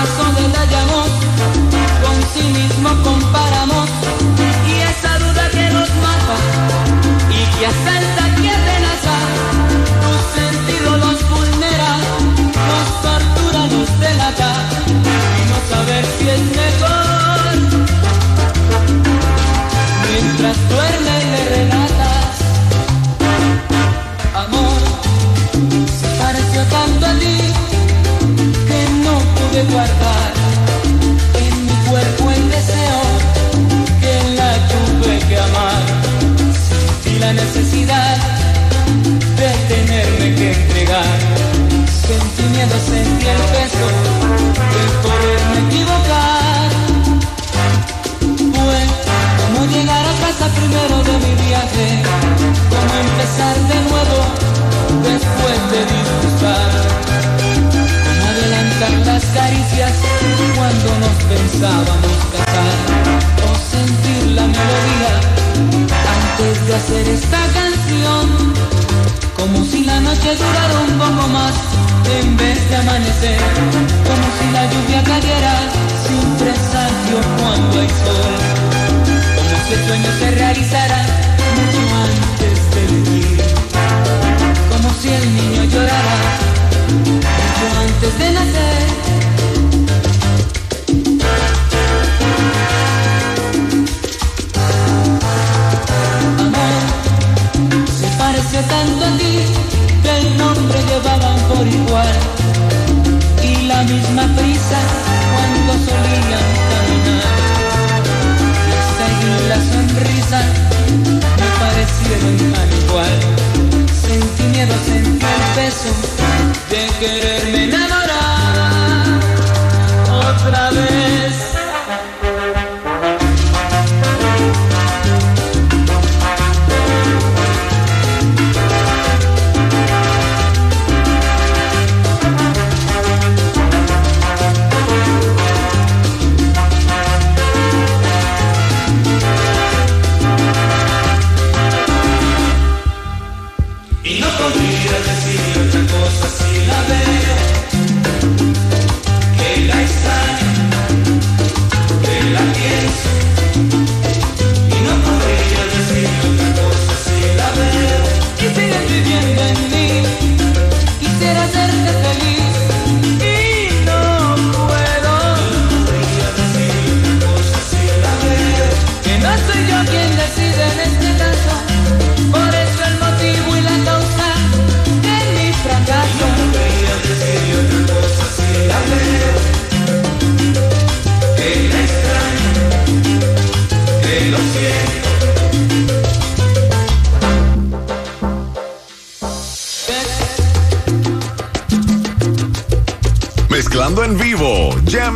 paso detallamos, con sí mismo comparamos, y esa duda que nos mata, y que asalta, empezar de nuevo después de disfrutar, como adelantar las caricias cuando nos pensábamos casar, o sentir la melodía antes de hacer esta canción, como si la noche durara un poco más en vez de amanecer, como si la lluvia cayera sin presagio cuando hay sol. Como si el sueño se realizara como si el niño llorara mucho antes de nacer.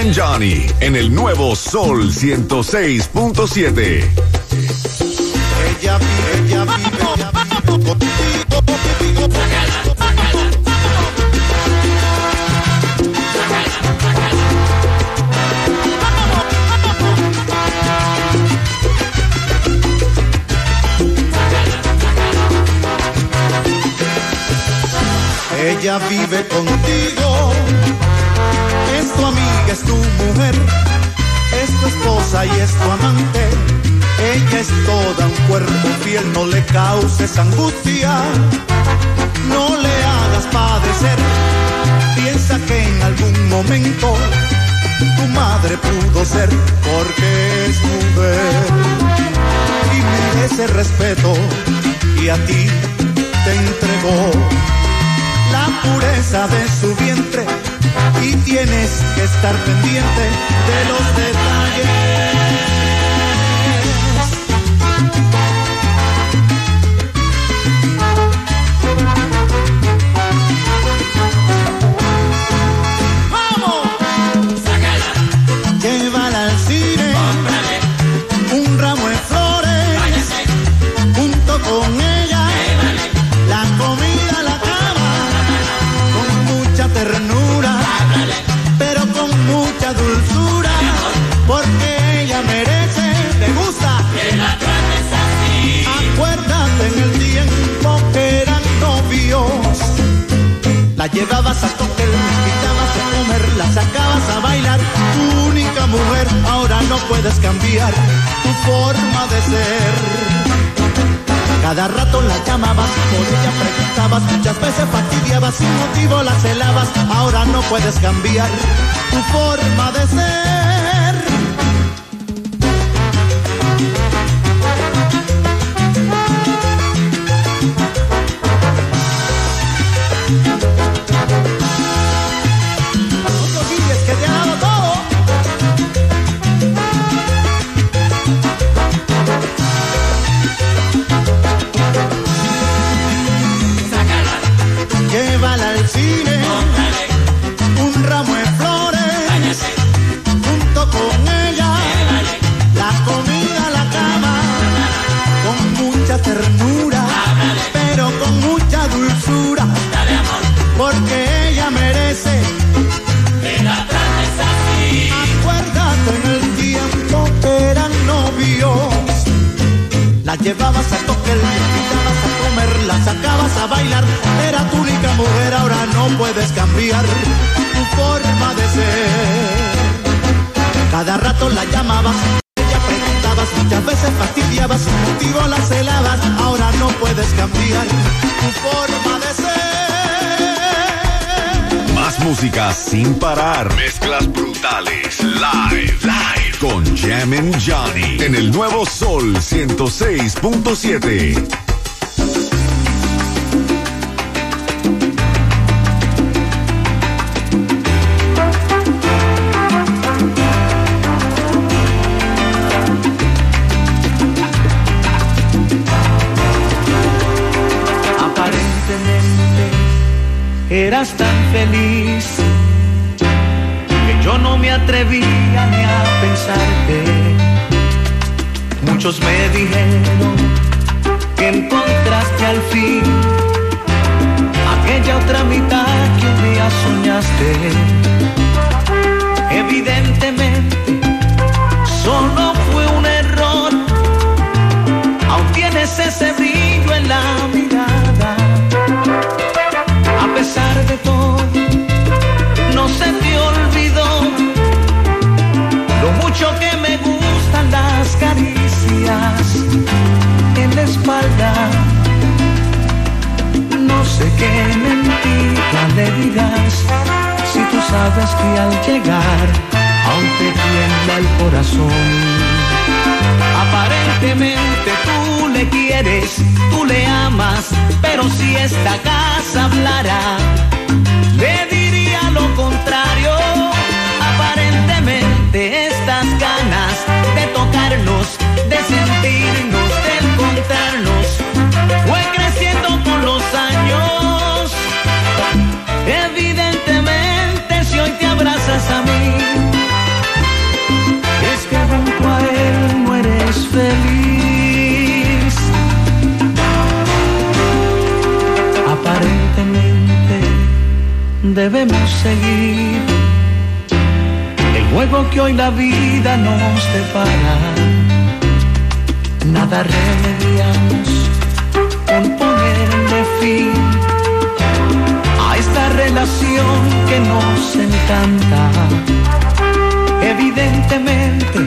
And Johnny en el nuevo Sol 106.7. Ella vive, ella vive, ella. Ella vive contigo, es tu amiga, es tu mujer, es tu esposa y es tu amante. Ella es toda un cuerpo fiel, no le causes angustia, no le hagas padecer. Piensa que en algún momento tu madre pudo ser, porque es mujer y merece respeto y a ti te entregó la pureza de su vientre y tienes que estar pendiente de los detalles. Cada rato la llamabas, por ella preguntabas, muchas veces fastidiabas, sin motivo la celabas, ahora no puedes cambiar tu forma de ser. La llamabas, ella preguntabas, muchas veces fastidiabas, sin motivo la celabas. Ahora no puedes cambiar tu forma de ser. Más música sin parar. Mezclas brutales. Live, live con Jammin' Johnny en el nuevo Sol 106.7. eras tan feliz yo no me atrevía ni a pensarte. Muchos me dijeron que encontraste al fin aquella otra mitad que un día soñaste. No sé qué mentira le digas si tú sabes que al llegar aún te tiembla el corazón. Aparentemente tú le quieres, tú le amas, pero si esta casa hablara, debemos seguir juego que hoy la vida nos depara. Nada remediamos con ponerle fin a esta relación que nos encanta. Evidentemente,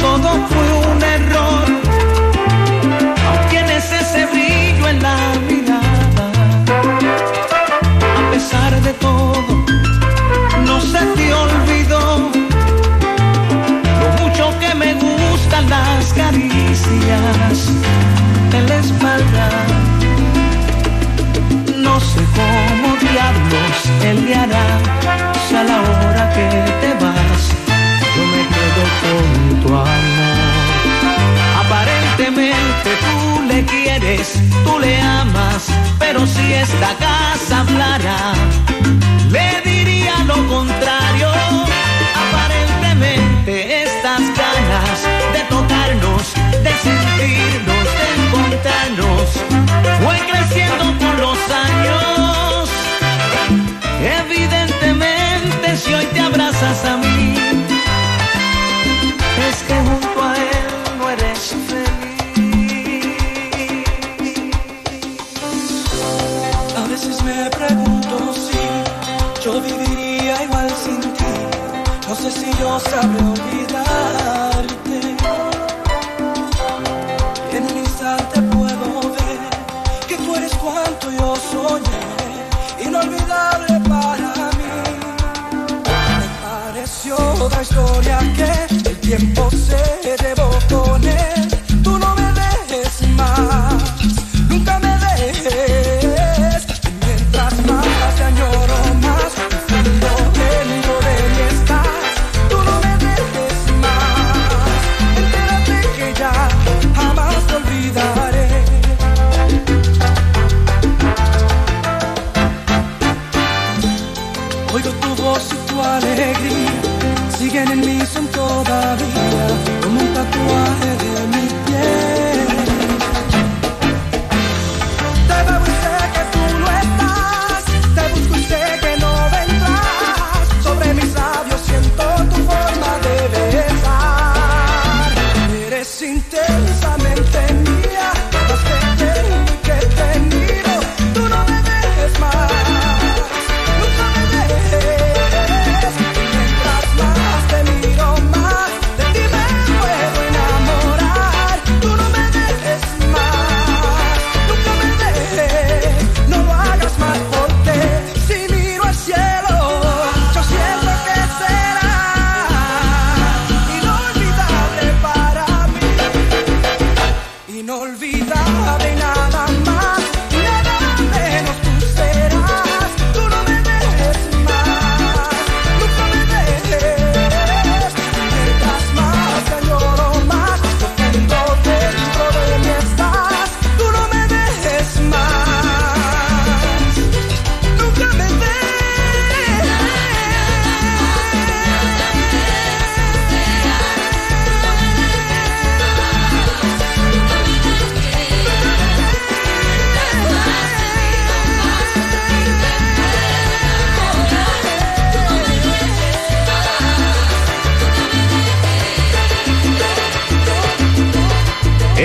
todo fue un en la espalda. No sé cómo diablos él le hará si a la hora que te vas yo me quedo con tu amor. Aparentemente tú le quieres, tú le amas, pero si esta casa hablara, le diría lo contrario. Sentirnos, de encontrarnos, fue creciendo con los años. Evidentemente, si hoy te abrazas a mí, es que junto a él no eres feliz. A veces me pregunto yo viviría igual sin ti. No sé si yo sabré olvidarte. Para mí. Me pareció otra historia que el tiempo se llevó con él. Son todavía como un tatuaje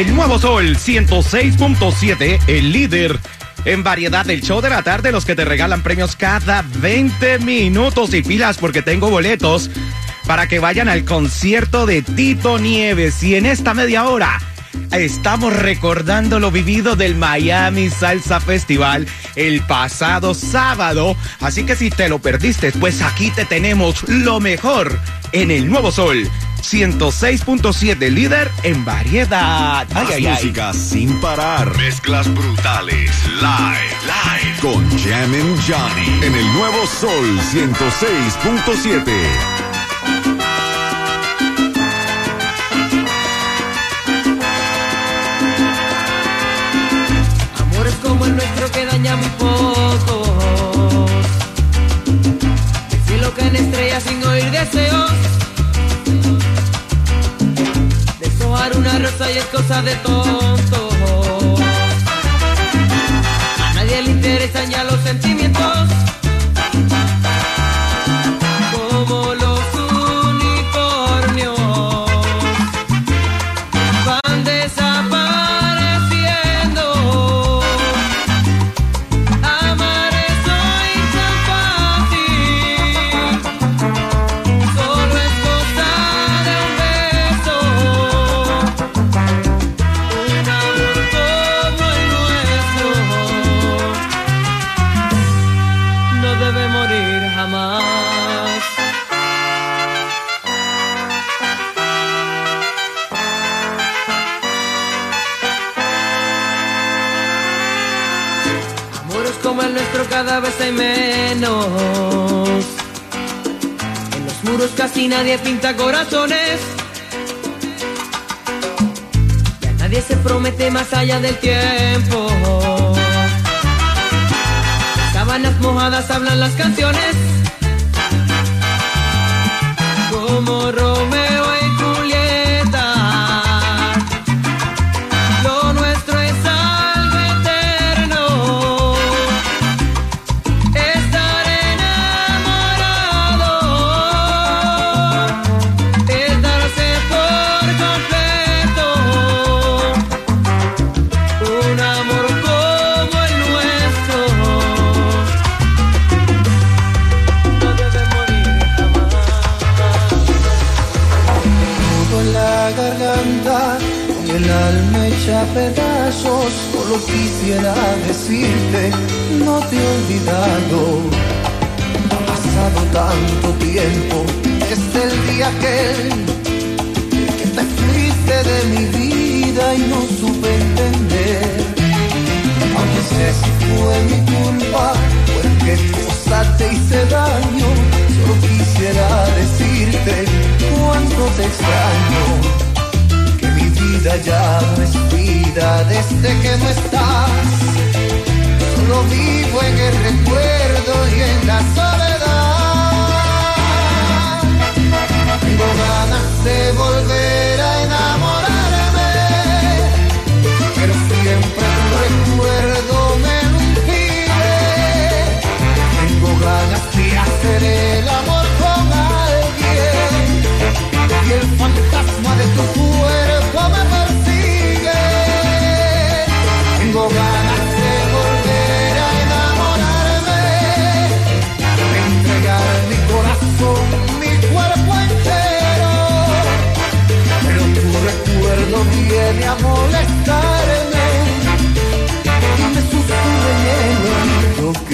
El nuevo Sol 106.7, el líder en variedad del show de la tarde, los que te regalan premios cada 20 minutos y pilas porque tengo boletos para que vayan al concierto de Tito Nieves. Y en esta media hora estamos recordando lo vivido del Miami Salsa Festival el pasado sábado. Así que si te lo perdiste, pues aquí te tenemos lo mejor en el nuevo Sol 106.7, líder en variedad. Ay, Más ay, ay. música sin parar. Mezclas brutales. Live. Live. Con Jammin' Johnny. En el nuevo Sol 106.7. Amores como el nuestro que daña muy poco. El cielo cae en estrellas sin oír deseos. Y es cosa de tonto. A nadie le interesan ya los sentimientos. Casi nadie pinta corazones. Ya nadie se promete más allá del tiempo. Las mojadas hablan las canciones. Como Romeo con el alma hecha pedazos. Solo quisiera decirte, no te he olvidado. Ha pasado tanto tiempo desde el día aquel que te fuiste de mi vida y no supe entender. Aunque sé si fue mi culpa, porque qué cosa te hice daño. Solo quisiera decirte cuánto te extraño vida ya no es vida desde que no estás. Solo vivo en el recuerdo y en la soledad.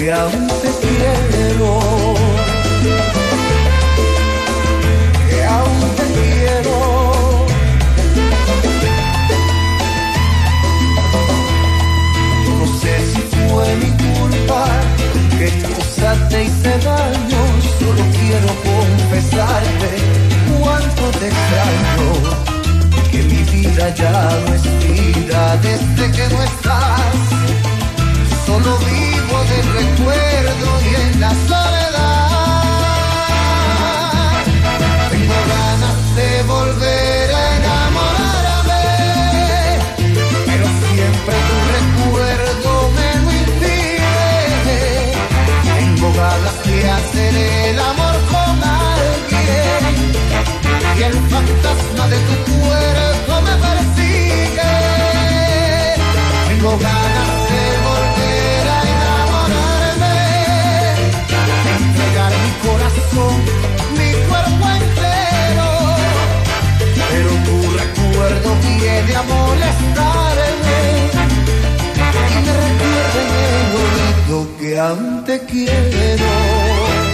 Oído que city. Aún te quiero.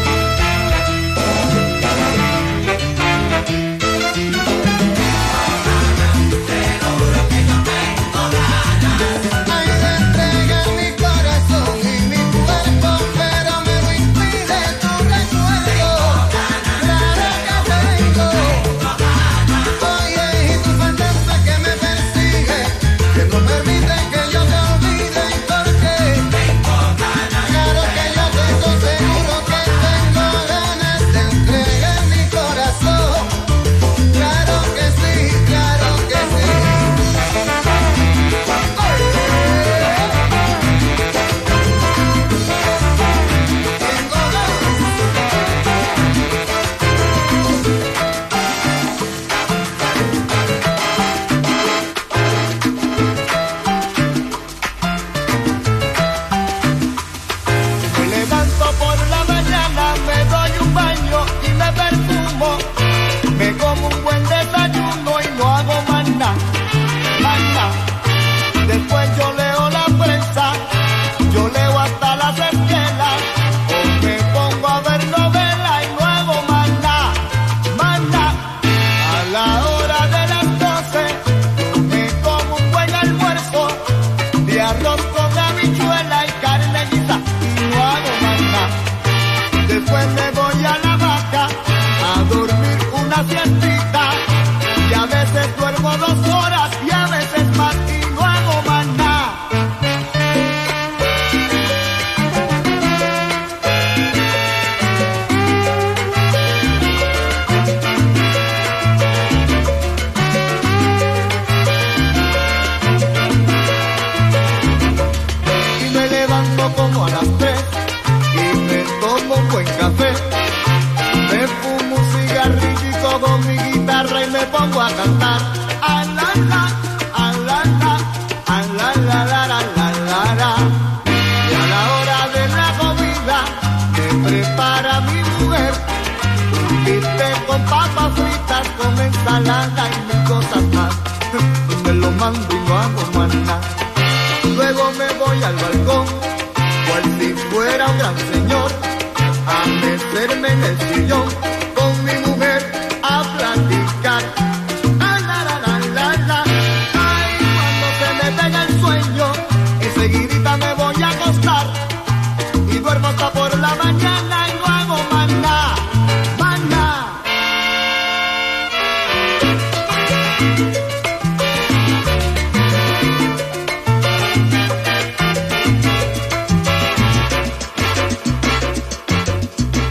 todos con papas fritas, con ensalada y mil cosas más. Me lo mando y no hago más nada. Luego me voy al balcón, cual si fuera un gran señor, a meterme en el sillón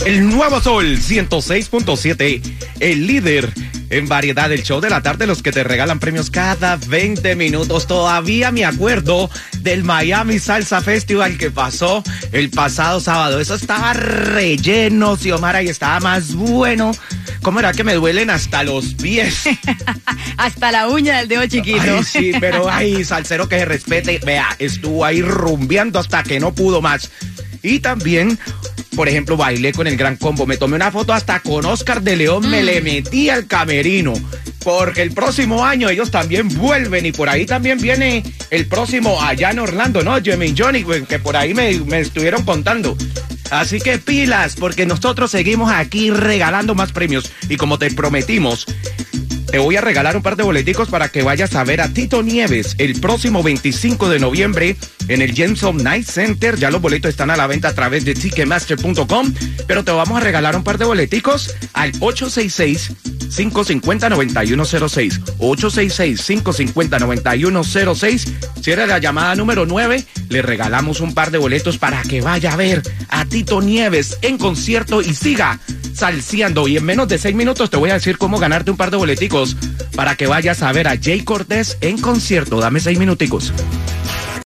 El nuevo Sol 106.7, el líder en variedad del show de la tarde, los que te regalan premios cada 20 minutos. Todavía me acuerdo del Miami Salsa Festival que pasó el pasado sábado. Eso estaba relleno, Xiomara, y estaba más bueno. ¿Cómo era que me duelen hasta los pies? Hasta la uña del dedo chiquito. Ay, sí, pero ay, salsero que se respete. Vea, estuvo ahí rumbeando hasta que no pudo más. Y también, por ejemplo, bailé con el gran combo. Me tomé una foto hasta con Oscar de León, me le metí al camerino. Porque el próximo año ellos también vuelven y por ahí también viene el próximo allá en Orlando, ¿no? Jimmy Johnny, que por ahí me, me estuvieron contando. Así que pilas, porque nosotros seguimos aquí regalando más premios. Y como te prometimos, te voy a regalar un par de boleticos para que vayas a ver a Tito Nieves el próximo 25 de noviembre en el Jensen Night Center. Ya los boletos están a la venta a través de ticketmaster.com, pero te vamos a regalar un par de boleticos al 866 550-9106. 866-550-9106. Si la llamada número 9, le regalamos un par de boletos para que vaya a ver a Tito Nieves en concierto y siga salseando. Y en menos de 6 minutos te voy a decir cómo ganarte un par de boleticos para que vayas a ver a Jay Cortés en concierto. Dame 6 minuticos.